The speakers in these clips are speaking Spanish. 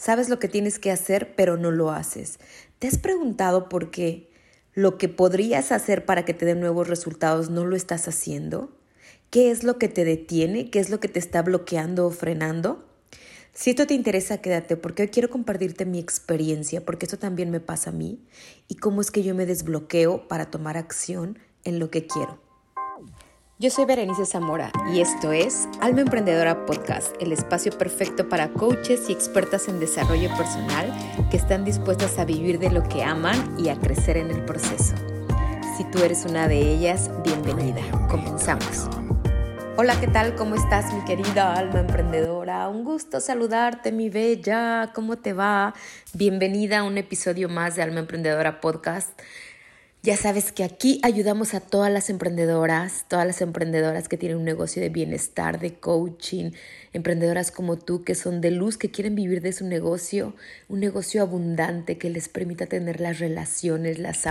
Sabes lo que tienes que hacer, pero no lo haces. ¿Te has preguntado por qué lo que podrías hacer para que te den nuevos resultados no lo estás haciendo? ¿Qué es lo que te detiene? ¿Qué es lo que te está bloqueando o frenando? Si esto te interesa, quédate porque hoy quiero compartirte mi experiencia, porque esto también me pasa a mí, y cómo es que yo me desbloqueo para tomar acción en lo que quiero. Yo soy Berenice Zamora y esto es Alma Emprendedora Podcast, el espacio perfecto para coaches y expertas en desarrollo personal que están dispuestas a vivir de lo que aman y a crecer en el proceso. Si tú eres una de ellas, bienvenida. Comenzamos. Hola, ¿qué tal? ¿Cómo estás, mi querida alma emprendedora? Un gusto saludarte, mi bella. ¿Cómo te va? Bienvenida a un episodio más de Alma Emprendedora Podcast. Ya sabes que aquí ayudamos a todas las emprendedoras, todas las emprendedoras que tienen un negocio de bienestar, de coaching, emprendedoras como tú que son de luz, que quieren vivir de su negocio, un negocio abundante que les permita tener las relaciones, las,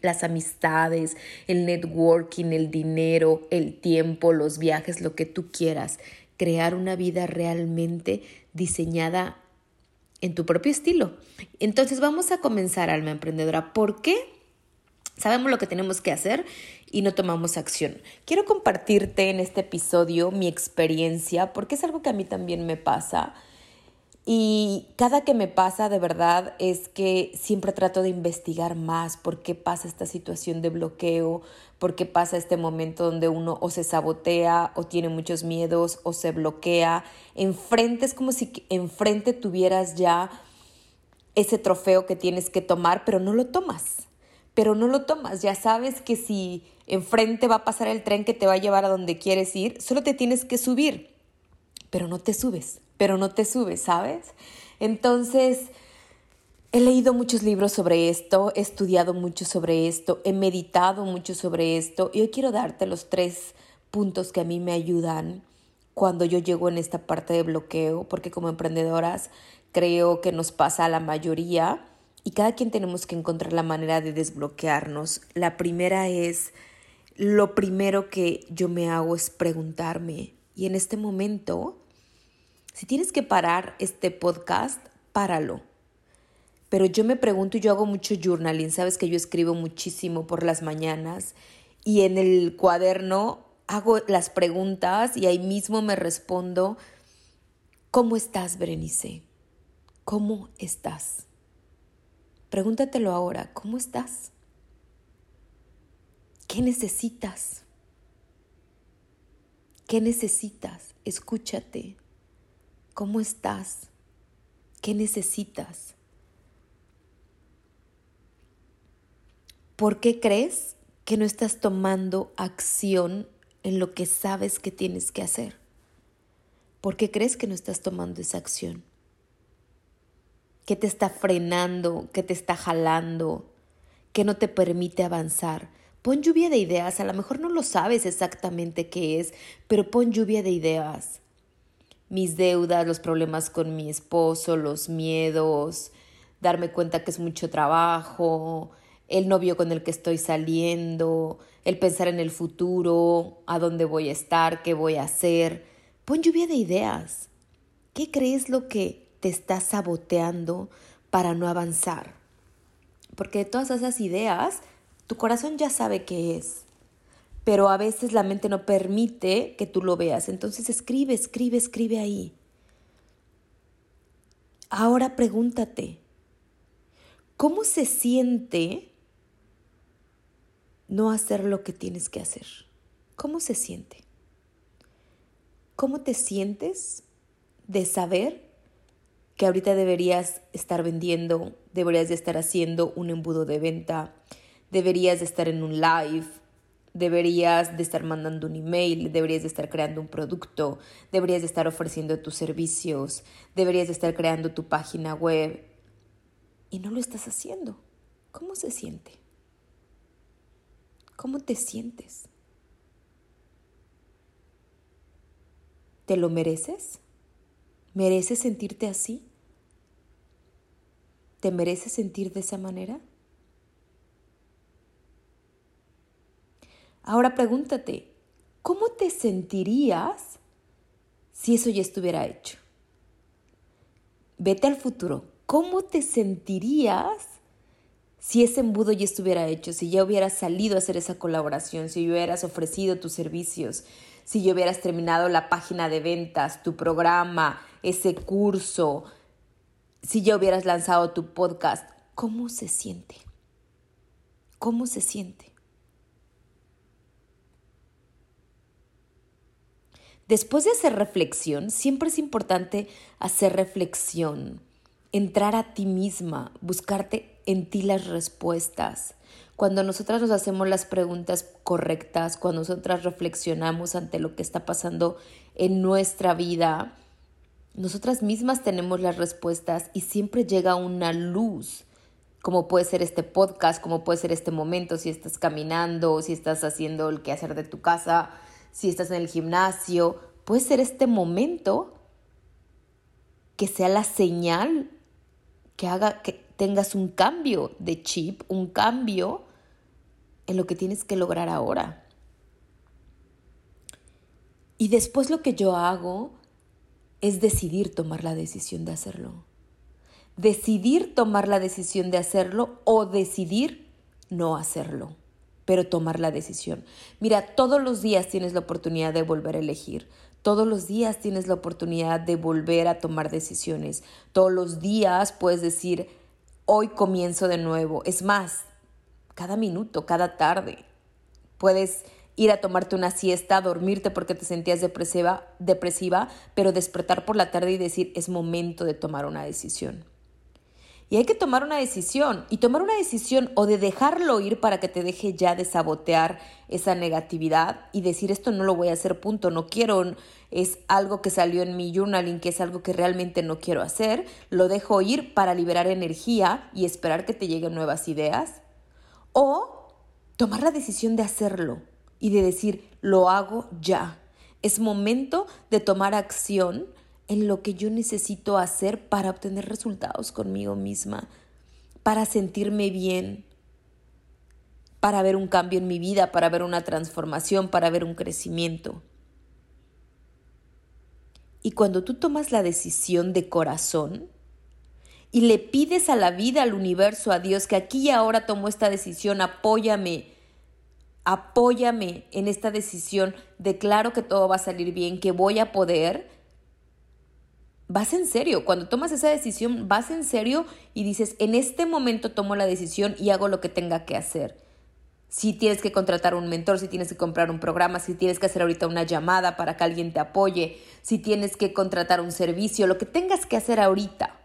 las amistades, el networking, el dinero, el tiempo, los viajes, lo que tú quieras. Crear una vida realmente diseñada en tu propio estilo. Entonces vamos a comenzar, alma emprendedora. ¿Por qué? Sabemos lo que tenemos que hacer y no tomamos acción. Quiero compartirte en este episodio mi experiencia porque es algo que a mí también me pasa. Y cada que me pasa de verdad es que siempre trato de investigar más por qué pasa esta situación de bloqueo, por qué pasa este momento donde uno o se sabotea o tiene muchos miedos o se bloquea. Enfrente es como si enfrente tuvieras ya ese trofeo que tienes que tomar, pero no lo tomas pero no lo tomas. Ya sabes que si enfrente va a pasar el tren que te va a llevar a donde quieres ir, solo te tienes que subir, pero no te subes, pero no te subes, ¿sabes? Entonces, he leído muchos libros sobre esto, he estudiado mucho sobre esto, he meditado mucho sobre esto y hoy quiero darte los tres puntos que a mí me ayudan cuando yo llego en esta parte de bloqueo, porque como emprendedoras creo que nos pasa a la mayoría y cada quien tenemos que encontrar la manera de desbloquearnos. La primera es, lo primero que yo me hago es preguntarme, y en este momento, si tienes que parar este podcast, páralo. Pero yo me pregunto y yo hago mucho journaling, sabes que yo escribo muchísimo por las mañanas y en el cuaderno hago las preguntas y ahí mismo me respondo, ¿cómo estás, Berenice? ¿Cómo estás? Pregúntatelo ahora, ¿cómo estás? ¿Qué necesitas? ¿Qué necesitas? Escúchate. ¿Cómo estás? ¿Qué necesitas? ¿Por qué crees que no estás tomando acción en lo que sabes que tienes que hacer? ¿Por qué crees que no estás tomando esa acción? Que te está frenando, que te está jalando, que no te permite avanzar. Pon lluvia de ideas, a lo mejor no lo sabes exactamente qué es, pero pon lluvia de ideas. Mis deudas, los problemas con mi esposo, los miedos, darme cuenta que es mucho trabajo, el novio con el que estoy saliendo, el pensar en el futuro, a dónde voy a estar, qué voy a hacer. Pon lluvia de ideas. ¿Qué crees lo que te está saboteando para no avanzar. Porque de todas esas ideas, tu corazón ya sabe qué es, pero a veces la mente no permite que tú lo veas. Entonces escribe, escribe, escribe ahí. Ahora pregúntate, ¿cómo se siente no hacer lo que tienes que hacer? ¿Cómo se siente? ¿Cómo te sientes de saber que ahorita deberías estar vendiendo, deberías de estar haciendo un embudo de venta, deberías de estar en un live, deberías de estar mandando un email, deberías de estar creando un producto, deberías de estar ofreciendo tus servicios, deberías de estar creando tu página web y no lo estás haciendo. ¿Cómo se siente? ¿Cómo te sientes? ¿Te lo mereces? ¿Mereces sentirte así? ¿Te mereces sentir de esa manera? Ahora pregúntate, ¿cómo te sentirías si eso ya estuviera hecho? vete al futuro. ¿Cómo te sentirías si ese embudo ya estuviera hecho, si ya hubieras salido a hacer esa colaboración, si hubieras ofrecido tus servicios, si ya hubieras terminado la página de ventas, tu programa, ese curso, si ya hubieras lanzado tu podcast, ¿cómo se siente? ¿Cómo se siente? Después de hacer reflexión, siempre es importante hacer reflexión, entrar a ti misma, buscarte en ti las respuestas. Cuando nosotras nos hacemos las preguntas correctas, cuando nosotras reflexionamos ante lo que está pasando en nuestra vida, nosotras mismas tenemos las respuestas y siempre llega una luz, como puede ser este podcast, como puede ser este momento, si estás caminando, si estás haciendo el quehacer de tu casa, si estás en el gimnasio, puede ser este momento que sea la señal que haga que tengas un cambio de chip, un cambio en lo que tienes que lograr ahora. Y después lo que yo hago es decidir tomar la decisión de hacerlo. Decidir tomar la decisión de hacerlo o decidir no hacerlo pero tomar la decisión. Mira, todos los días tienes la oportunidad de volver a elegir. Todos los días tienes la oportunidad de volver a tomar decisiones. Todos los días puedes decir, hoy comienzo de nuevo. Es más, cada minuto, cada tarde. Puedes ir a tomarte una siesta, dormirte porque te sentías depresiva, depresiva, pero despertar por la tarde y decir, es momento de tomar una decisión. Y hay que tomar una decisión. Y tomar una decisión o de dejarlo ir para que te deje ya de sabotear esa negatividad y decir esto no lo voy a hacer, punto, no quiero, es algo que salió en mi journaling, que es algo que realmente no quiero hacer, lo dejo ir para liberar energía y esperar que te lleguen nuevas ideas. O tomar la decisión de hacerlo y de decir, lo hago ya. Es momento de tomar acción en lo que yo necesito hacer para obtener resultados conmigo misma, para sentirme bien, para ver un cambio en mi vida, para ver una transformación, para ver un crecimiento. Y cuando tú tomas la decisión de corazón y le pides a la vida, al universo, a Dios, que aquí y ahora tomo esta decisión, apóyame, apóyame en esta decisión, declaro que todo va a salir bien, que voy a poder, vas en serio. Cuando tomas esa decisión, vas en serio y dices, en este momento tomo la decisión y hago lo que tenga que hacer. Si tienes que contratar un mentor, si tienes que comprar un programa, si tienes que hacer ahorita una llamada para que alguien te apoye, si tienes que contratar un servicio, lo que tengas que hacer ahorita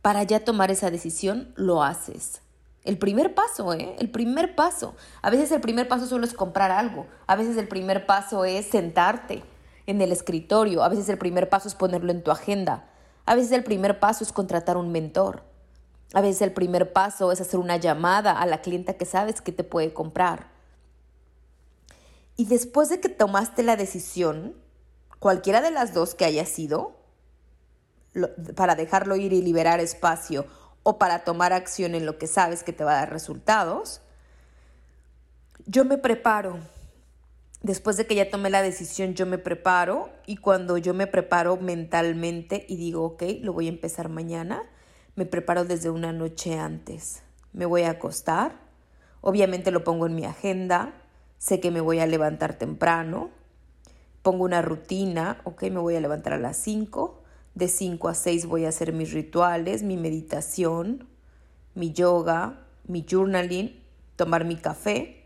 para ya tomar esa decisión, lo haces. El primer paso, ¿eh? El primer paso. A veces el primer paso solo es comprar algo. A veces el primer paso es sentarte en el escritorio. A veces el primer paso es ponerlo en tu agenda. A veces el primer paso es contratar un mentor. A veces el primer paso es hacer una llamada a la clienta que sabes que te puede comprar. Y después de que tomaste la decisión, cualquiera de las dos que haya sido, para dejarlo ir y liberar espacio o para tomar acción en lo que sabes que te va a dar resultados, yo me preparo después de que ya tomé la decisión, yo me preparo y cuando yo me preparo mentalmente y digo, ok, lo voy a empezar mañana, me preparo desde una noche antes. Me voy a acostar, obviamente lo pongo en mi agenda, sé que me voy a levantar temprano, pongo una rutina, ok, me voy a levantar a las 5, de 5 a 6 voy a hacer mis rituales, mi meditación, mi yoga, mi journaling, tomar mi café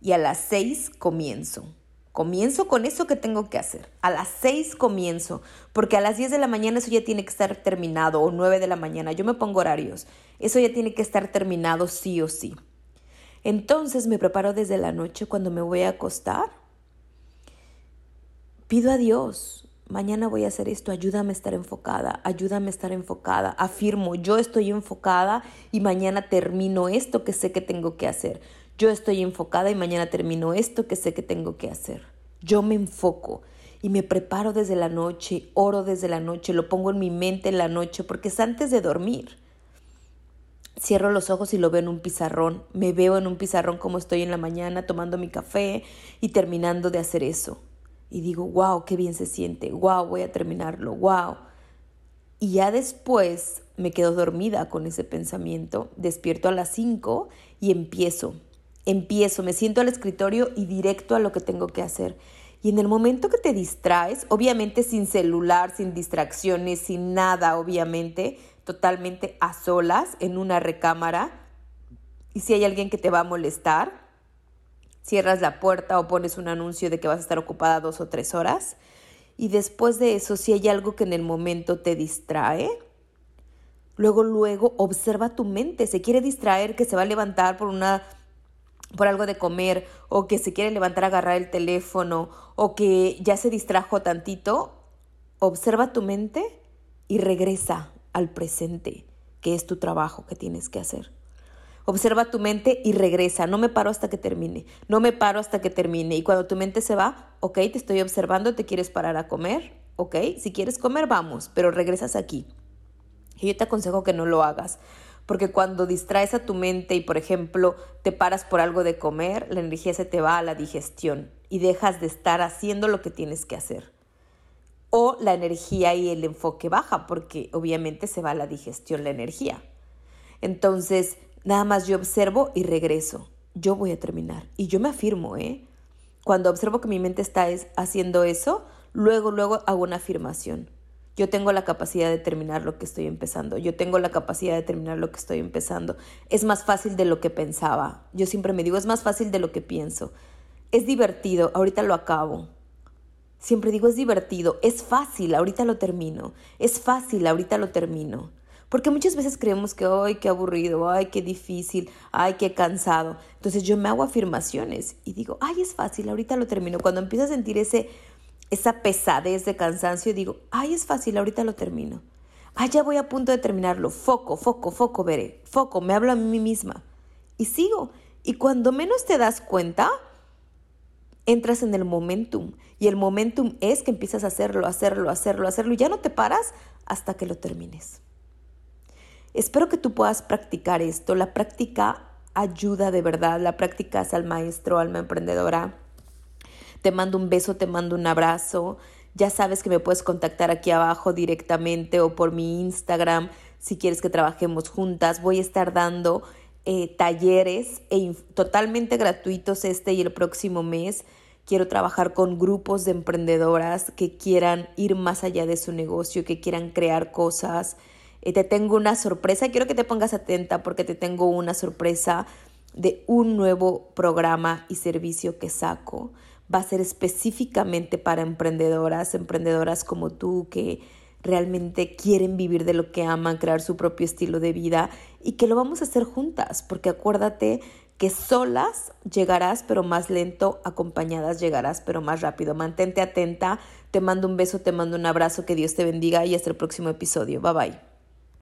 y a las seis comienzo. Comienzo con eso que tengo que hacer. A las seis comienzo, porque a las 10 de la mañana eso ya tiene que estar terminado, o 9 de la mañana. Yo me pongo horarios. Eso ya tiene que estar terminado sí o sí. Entonces me preparo desde la noche cuando me voy a acostar. Pido a Dios, mañana voy a hacer esto, ayúdame a estar enfocada, ayúdame a estar enfocada. Afirmo, yo estoy enfocada y mañana termino esto que sé que tengo que hacer. Yo estoy enfocada y mañana termino esto que sé que tengo que hacer. Yo me enfoco y me preparo desde la noche, oro desde la noche, lo pongo en mi mente en la noche porque es antes de dormir. Cierro los ojos y lo veo en un pizarrón. Me veo en un pizarrón como estoy en la mañana tomando mi café y terminando de hacer eso. Y digo, wow, qué bien se siente, wow, voy a terminarlo, wow. Y ya después me quedo dormida con ese pensamiento, despierto a las 5 y empiezo. Empiezo, me siento al escritorio y directo a lo que tengo que hacer. Y en el momento que te distraes, obviamente sin celular, sin distracciones, sin nada, obviamente, totalmente a solas en una recámara, y si hay alguien que te va a molestar, cierras la puerta o pones un anuncio de que vas a estar ocupada dos o tres horas. Y después de eso, si hay algo que en el momento te distrae, luego, luego observa tu mente. Se quiere distraer, que se va a levantar por una por algo de comer o que se quiere levantar a agarrar el teléfono o que ya se distrajo tantito, observa tu mente y regresa al presente, que es tu trabajo que tienes que hacer. Observa tu mente y regresa. No me paro hasta que termine. No me paro hasta que termine. Y cuando tu mente se va, ok, te estoy observando, te quieres parar a comer, ok, si quieres comer, vamos, pero regresas aquí. Y yo te aconsejo que no lo hagas. Porque cuando distraes a tu mente y, por ejemplo, te paras por algo de comer, la energía se te va a la digestión y dejas de estar haciendo lo que tienes que hacer. O la energía y el enfoque baja, porque obviamente se va a la digestión la energía. Entonces, Nada más yo observo y regreso. Yo voy a terminar. Y yo me afirmo, ¿eh? Cuando observo que mi mente está haciendo eso, luego, luego hago una afirmación. Yo tengo la capacidad de terminar lo que estoy empezando. Yo tengo la capacidad de terminar lo que estoy empezando. Es más fácil de lo que pensaba. Yo siempre me digo, es más fácil de lo que pienso. Es divertido, ahorita lo acabo. Siempre digo, es divertido, es fácil, ahorita lo termino. Es fácil, ahorita lo termino. Porque muchas veces creemos que, ay, qué aburrido, ay, qué difícil, ay, qué cansado. Entonces yo me hago afirmaciones y digo, ay, es fácil, ahorita lo termino. Cuando empiezo a sentir ese, esa pesadez de cansancio, digo, ay, es fácil, ahorita lo termino. Ay, ya voy a punto de terminarlo. Foco, foco, foco, veré. Foco, me hablo a mí misma. Y sigo. Y cuando menos te das cuenta, entras en el momentum. Y el momentum es que empiezas a hacerlo, hacerlo, hacerlo, hacerlo. Y ya no te paras hasta que lo termines. Espero que tú puedas practicar esto. La práctica ayuda de verdad. La práctica es al maestro, alma emprendedora. Te mando un beso, te mando un abrazo. Ya sabes que me puedes contactar aquí abajo directamente o por mi Instagram si quieres que trabajemos juntas. Voy a estar dando eh, talleres e totalmente gratuitos este y el próximo mes. Quiero trabajar con grupos de emprendedoras que quieran ir más allá de su negocio, que quieran crear cosas te tengo una sorpresa. Quiero que te pongas atenta porque te tengo una sorpresa de un nuevo programa y servicio que saco. Va a ser específicamente para emprendedoras, emprendedoras como tú que realmente quieren vivir de lo que aman, crear su propio estilo de vida y que lo vamos a hacer juntas, porque acuérdate que solas llegarás pero más lento, acompañadas llegarás pero más rápido. Mantente atenta, te mando un beso, te mando un abrazo, que Dios te bendiga y hasta el próximo episodio. Bye bye.